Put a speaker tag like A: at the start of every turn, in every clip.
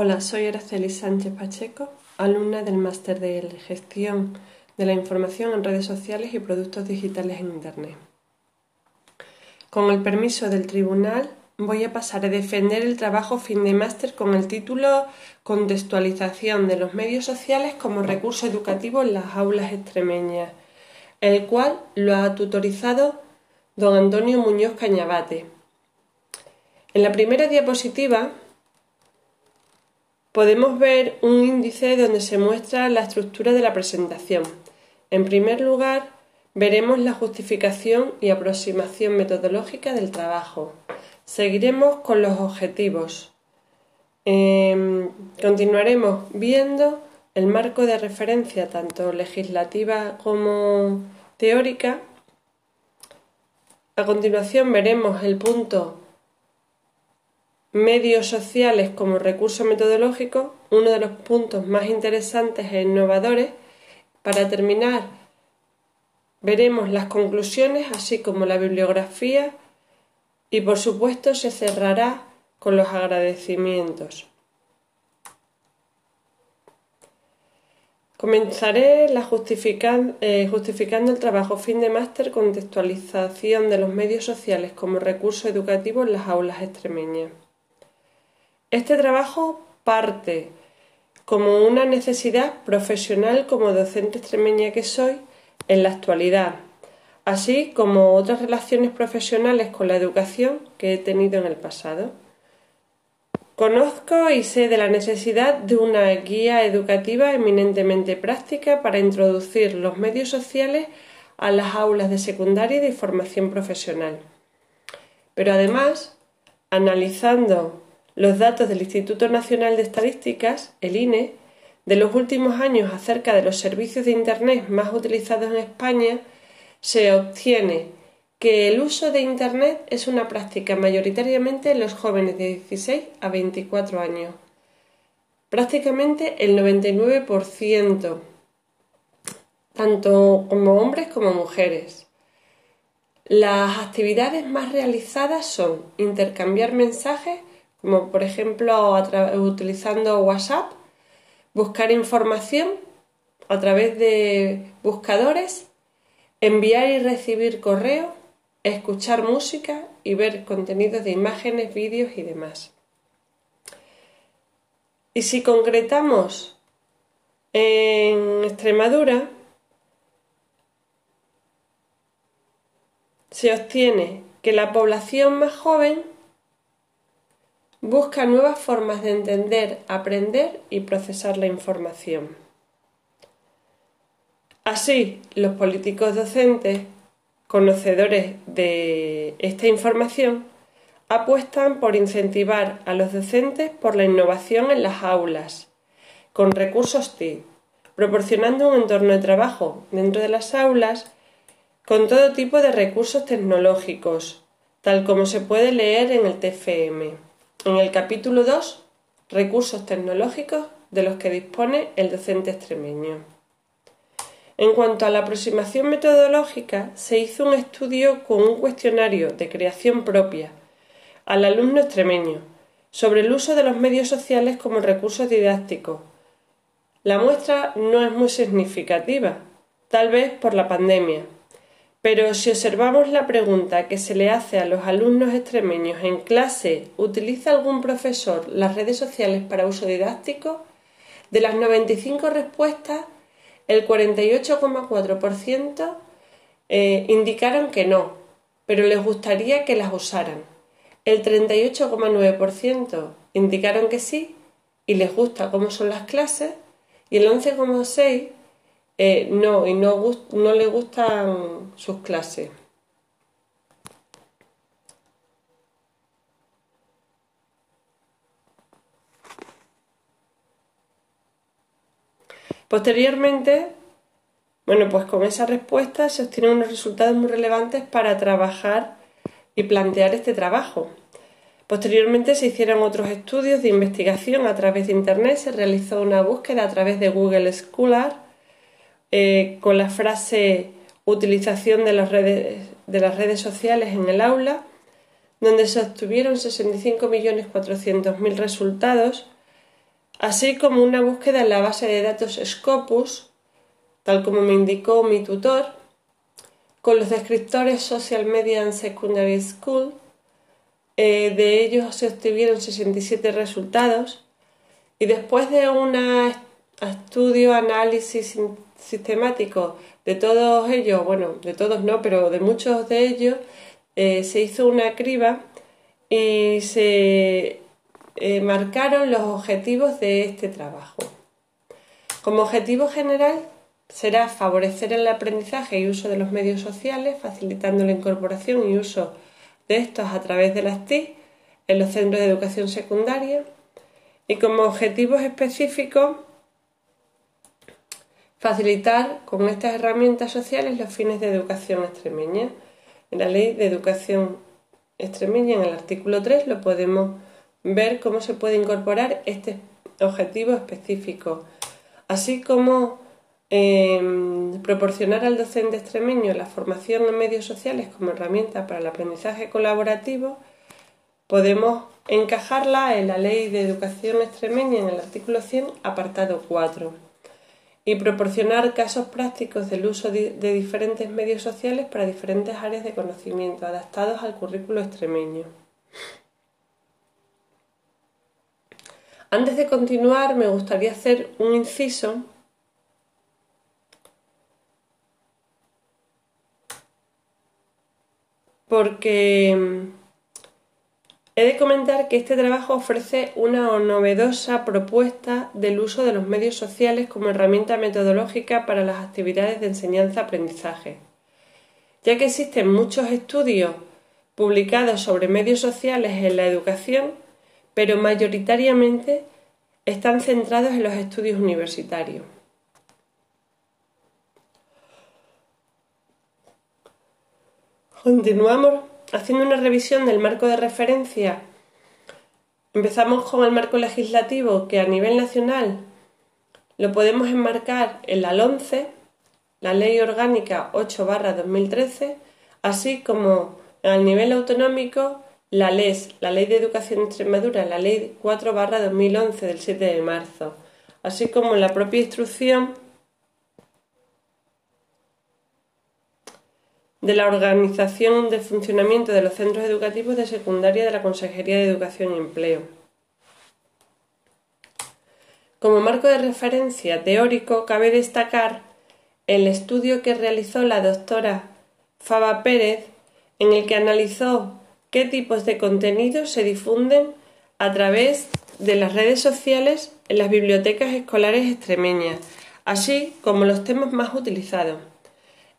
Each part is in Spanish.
A: Hola, soy Araceli Sánchez Pacheco, alumna del Máster de Gestión de la Información en Redes Sociales y Productos Digitales en Internet. Con el permiso del tribunal, voy a pasar a defender el trabajo fin de máster con el título Contextualización de los medios sociales como recurso educativo en las aulas extremeñas, el cual lo ha tutorizado don Antonio Muñoz Cañabate. En la primera diapositiva podemos ver un índice donde se muestra la estructura de la presentación. En primer lugar, veremos la justificación y aproximación metodológica del trabajo. Seguiremos con los objetivos. Em, continuaremos viendo el marco de referencia tanto legislativa como teórica. A continuación veremos el punto medios sociales como recurso metodológico, uno de los puntos más interesantes e innovadores. Para terminar, veremos las conclusiones, así como la bibliografía, y por supuesto se cerrará con los agradecimientos. Comenzaré eh, justificando el trabajo fin de máster contextualización de los medios sociales como recurso educativo en las aulas extremeñas. Este trabajo parte como una necesidad profesional como docente extremeña que soy en la actualidad, así como otras relaciones profesionales con la educación que he tenido en el pasado. Conozco y sé de la necesidad de una guía educativa eminentemente práctica para introducir los medios sociales a las aulas de secundaria y de formación profesional. Pero además, analizando los datos del Instituto Nacional de Estadísticas, el INE, de los últimos años acerca de los servicios de Internet más utilizados en España, se obtiene que el uso de Internet es una práctica mayoritariamente en los jóvenes de 16 a 24 años. Prácticamente el 99%, tanto como hombres como mujeres. Las actividades más realizadas son intercambiar mensajes como por ejemplo utilizando WhatsApp, buscar información a través de buscadores, enviar y recibir correo, escuchar música y ver contenidos de imágenes, vídeos y demás. Y si concretamos en Extremadura, se obtiene que la población más joven Busca nuevas formas de entender, aprender y procesar la información. Así, los políticos docentes, conocedores de esta información, apuestan por incentivar a los docentes por la innovación en las aulas, con recursos TIC, proporcionando un entorno de trabajo dentro de las aulas con todo tipo de recursos tecnológicos, tal como se puede leer en el TFM. En el capítulo 2, recursos tecnológicos de los que dispone el docente extremeño. En cuanto a la aproximación metodológica, se hizo un estudio con un cuestionario de creación propia al alumno extremeño sobre el uso de los medios sociales como recursos didácticos. La muestra no es muy significativa, tal vez por la pandemia, pero si observamos la pregunta que se le hace a los alumnos extremeños en clase, ¿utiliza algún profesor las redes sociales para uso didáctico? De las 95 respuestas, el 48,4% eh, indicaron que no, pero les gustaría que las usaran. El 38,9% indicaron que sí y les gusta cómo son las clases y el 11,6% eh, no, y no, no le gustan sus clases. Posteriormente, bueno, pues con esa respuesta se obtienen unos resultados muy relevantes para trabajar y plantear este trabajo. Posteriormente se hicieron otros estudios de investigación a través de Internet, se realizó una búsqueda a través de Google Scholar eh, con la frase utilización de las, redes, de las redes sociales en el aula, donde se obtuvieron 65.400.000 resultados así como una búsqueda en la base de datos Scopus, tal como me indicó mi tutor, con los descriptores Social Media and Secondary School. Eh, de ellos se obtuvieron 67 resultados y después de un estudio, análisis sistemático de todos ellos, bueno, de todos no, pero de muchos de ellos, eh, se hizo una criba y se eh, marcaron los objetivos de este trabajo. Como objetivo general será favorecer el aprendizaje y uso de los medios sociales, facilitando la incorporación y uso de estos a través de las TIC en los centros de educación secundaria y como objetivos específicos facilitar con estas herramientas sociales los fines de educación extremeña. En la ley de educación extremeña, en el artículo 3, lo podemos ver cómo se puede incorporar este objetivo específico, así como em, proporcionar al docente extremeño la formación en medios sociales como herramienta para el aprendizaje colaborativo, podemos encajarla en la Ley de Educación Extremeña en el artículo 100, apartado 4, y proporcionar casos prácticos del uso de diferentes medios sociales para diferentes áreas de conocimiento adaptados al currículo extremeño. Antes de continuar, me gustaría hacer un inciso porque he de comentar que este trabajo ofrece una novedosa propuesta del uso de los medios sociales como herramienta metodológica para las actividades de enseñanza-aprendizaje, ya que existen muchos estudios publicados sobre medios sociales en la educación pero mayoritariamente están centrados en los estudios universitarios. Continuamos haciendo una revisión del marco de referencia. Empezamos con el marco legislativo que a nivel nacional lo podemos enmarcar en la LONCE, la Ley Orgánica 8 2013, así como a nivel autonómico la LES, la Ley de Educación de Extremadura, la Ley 4 2011 del 7 de marzo, así como la propia instrucción de la organización de funcionamiento de los centros educativos de secundaria de la Consejería de Educación y Empleo. Como marco de referencia teórico, cabe destacar el estudio que realizó la doctora Faba Pérez, en el que analizó qué tipos de contenidos se difunden a través de las redes sociales en las bibliotecas escolares extremeñas, así como los temas más utilizados.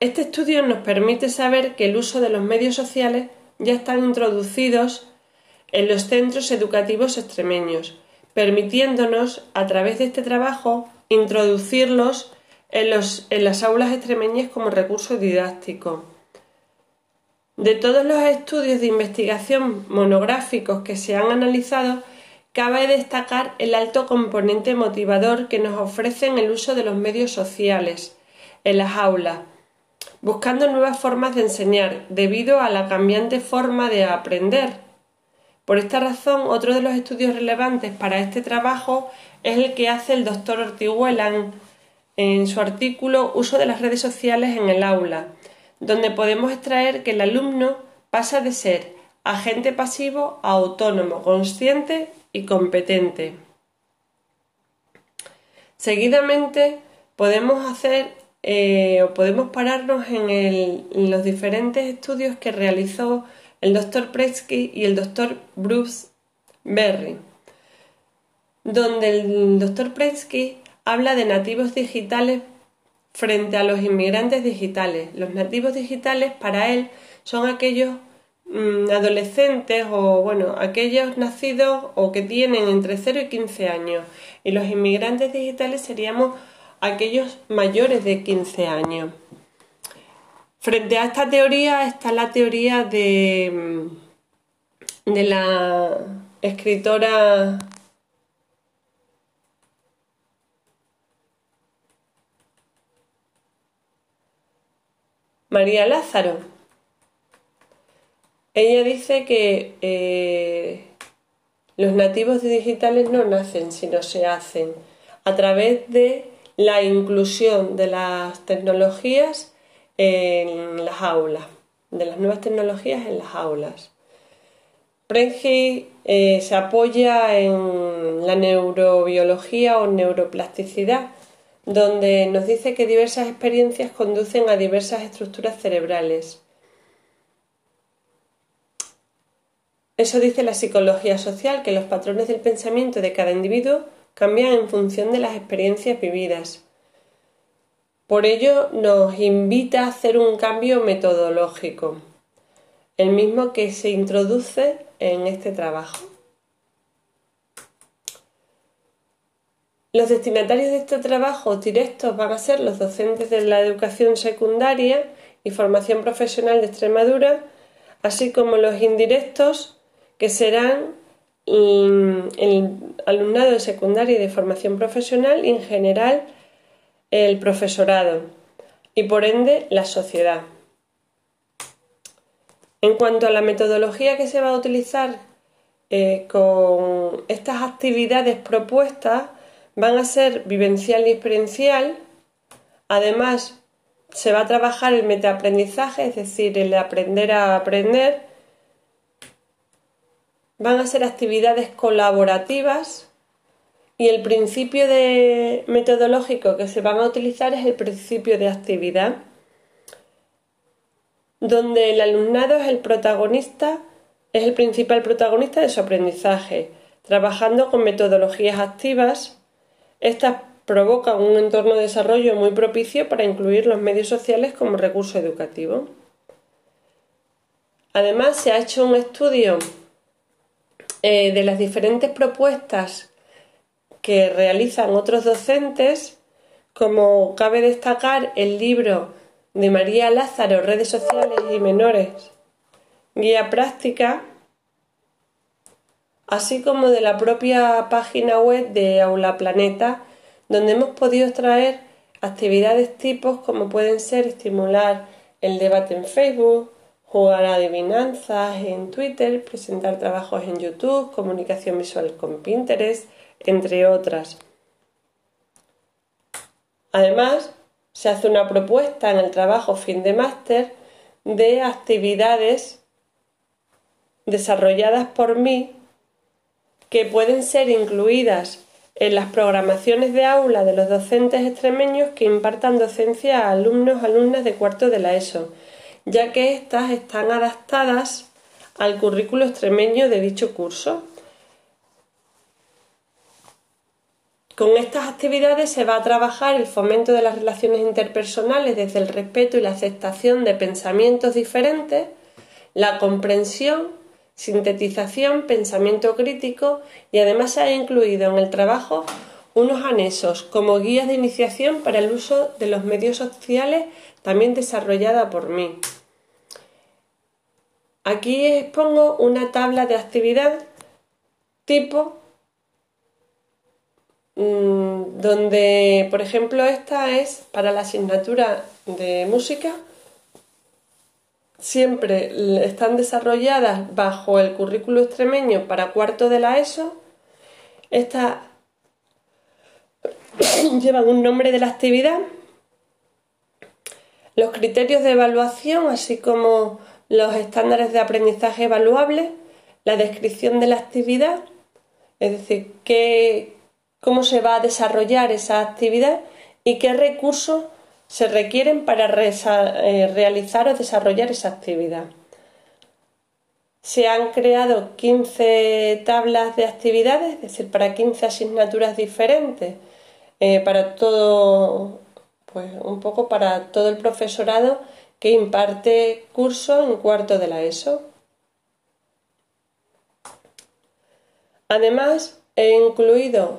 A: Este estudio nos permite saber que el uso de los medios sociales ya están introducidos en los centros educativos extremeños, permitiéndonos, a través de este trabajo, introducirlos en, en las aulas extremeñas como recurso didáctico. De todos los estudios de investigación monográficos que se han analizado, cabe destacar el alto componente motivador que nos ofrecen el uso de los medios sociales en las aulas, buscando nuevas formas de enseñar debido a la cambiante forma de aprender. Por esta razón, otro de los estudios relevantes para este trabajo es el que hace el doctor Ortiguela en su artículo Uso de las redes sociales en el aula, donde podemos extraer que el alumno pasa de ser agente pasivo a autónomo, consciente y competente. Seguidamente podemos hacer eh, o podemos pararnos en, los diferentes estudios que realizó el doctor Pretsky y el doctor Bruce Berry, donde el doctor Pretsky habla de nativos digitales frente a los inmigrantes digitales. Los nativos digitales para él son aquellos mm, adolescentes o bueno, aquellos nacidos o que tienen entre 0 y 15 años y los inmigrantes digitales seríamos aquellos mayores de 15 años. Frente a esta teoría está la teoría de, mm, de la escritora María Lázaro. Ella dice que eh, Los nativos digitales no nacen, sino se hacen a través de la inclusión de las tecnologías en las aulas, de las nuevas tecnologías en las aulas. Prengi eh, se apoya en la neurobiología o neuroplasticidad, donde nos dice que diversas experiencias conducen a diversas estructuras cerebrales. Eso dice la psicología social, que los patrones del pensamiento de cada individuo cambian en función de las experiencias vividas. Por ello nos invita a hacer un cambio metodológico, el mismo que se introduce en este trabajo. Los destinatarios de este trabajo directos van a ser los docentes de la educación secundaria y formación profesional de Extremadura, así como los indirectos que serán el alumnado de secundaria y de formación profesional y en general el profesorado y por ende la sociedad. En cuanto a la metodología que se va a utilizar eh, con estas actividades propuestas, van a ser vivencial y experiencial. Además, se va a trabajar el metaaprendizaje, es decir, el aprender a aprender. Van a ser actividades colaborativas y el principio de metodológico que se van a utilizar es el principio de actividad, donde el alumnado es el protagonista, es el principal protagonista de su aprendizaje, trabajando con metodologías activas estas provocan un entorno de desarrollo muy propicio para incluir los medios sociales como recurso educativo. Además, se ha hecho un estudio eh, de las diferentes propuestas que realizan otros docentes, como cabe destacar el libro de María Lázaro, Redes Sociales y Menores, Guía Práctica, así como de la propia página web de Aula Planeta, donde hemos podido extraer actividades tipos como pueden ser estimular el debate en Facebook, jugar adivinanzas en Twitter, presentar trabajos en YouTube, comunicación visual con Pinterest, entre otras. Además, se hace una propuesta en el trabajo fin de máster de actividades desarrolladas por mí que pueden ser incluidas en las programaciones de aula de los docentes extremeños que impartan docencia a alumnos alumnas de cuarto de la ESO, ya que éstas están adaptadas al currículo extremeño de dicho curso. Con estas actividades se va a trabajar el fomento de las relaciones interpersonales desde el respeto y la aceptación de pensamientos diferentes, la comprensión sintetización, pensamiento crítico y además se ha incluido en el trabajo unos anexos como guías de iniciación para el uso de los medios sociales también desarrollada por mí. Aquí expongo una tabla de actividad tipo mm, donde, por ejemplo, esta es para la asignatura de música siempre están desarrolladas bajo el currículo extremeño para cuarto de la ESO. Estas llevan un nombre de la actividad, los criterios de evaluación, así como los estándares de aprendizaje evaluables, la descripción de la actividad, es decir, cómo se va a desarrollar esa actividad y qué recursos se requieren para eh, realizar o desarrollar esa actividad. Se han creado 15 tablas de actividades, es decir, para 15 asignaturas diferentes, eh, para todo, pues un poco para todo el profesorado que imparte curso en cuarto de la ESO. Además, he incluido,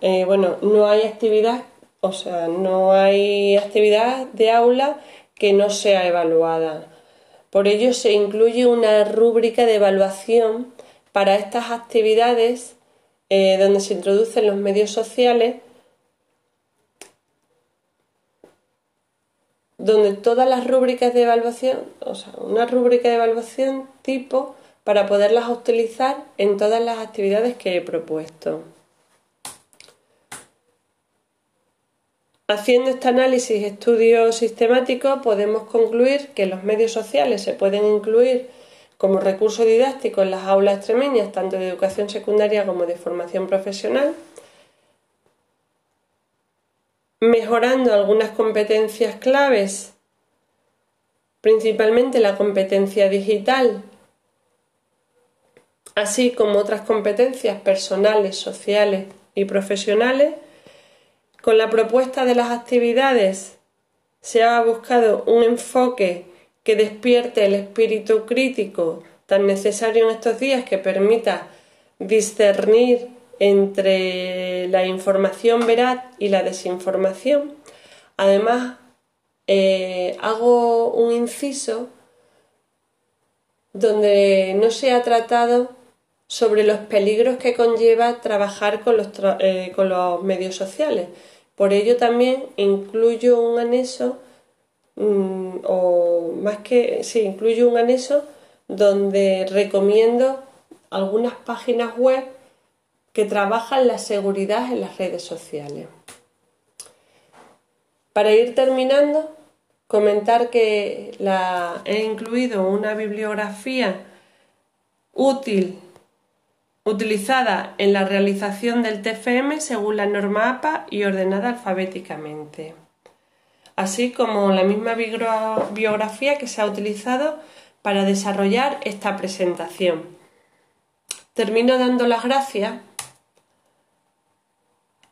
A: eh, bueno, no hay actividad o sea, no hay actividad de aula que no sea evaluada. Por ello se incluye una rúbrica de evaluación para estas actividades eh, donde se introducen los medios sociales, donde todas las rúbricas de evaluación, o sea, una rúbrica de evaluación tipo para poderlas utilizar en todas las actividades que he propuesto. Haciendo este análisis estudio sistemático podemos concluir que los medios sociales se pueden incluir como recurso didáctico en las aulas extremeñas, tanto de educación secundaria como de formación profesional, mejorando algunas competencias claves, principalmente la competencia digital, así como otras competencias personales, sociales y profesionales, con la propuesta de las actividades se ha buscado un enfoque que despierte el espíritu crítico tan necesario en estos días que permita discernir entre la información veraz y la desinformación. Además, eh, hago un inciso donde no se ha tratado sobre los peligros que conlleva trabajar con los, eh, con los medios sociales. Por ello también incluyo un anexo, mm, o más que, sí, incluyo un anexo donde recomiendo algunas páginas web que trabajan la seguridad en las redes sociales. Para ir terminando, comentar que la, he incluido una bibliografía útil utilizada en la realización del TFM según la norma APA y ordenada alfabéticamente, así como la misma biografía que se ha utilizado para desarrollar esta presentación. Termino dando las gracias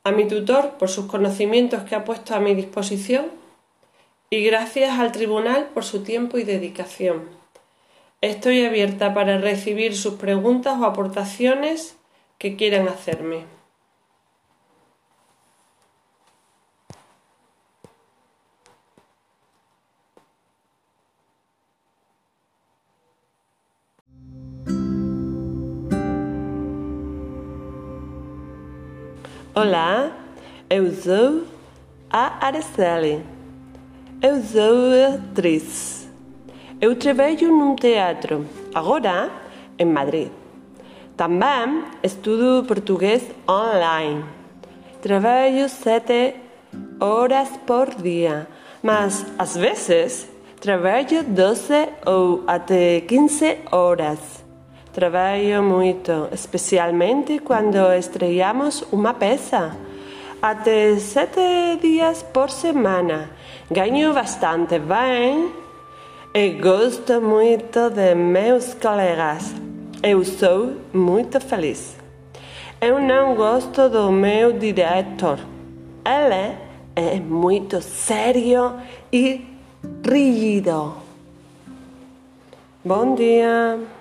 A: a mi tutor por sus conocimientos que ha puesto a mi disposición y gracias al tribunal por su tiempo y dedicación. Estoy abierta para recibir sus preguntas o aportaciones que quieran hacerme.
B: Olá, eu sou a Araceli. Eu sou atriz. Eu trabalho num teatro, agora em Madrid. Também estudo português online. Trabalho sete horas por dia, mas às vezes trabalho 12 ou até 15 horas. Trabalho muito, especialmente quando estreamos uma peça. Até sete dias por semana. Ganho bastante bem e gosto muito de meus colegas. Eu sou muito feliz. Eu não gosto do meu diretor. Ele é muito sério e rígido. Bom dia.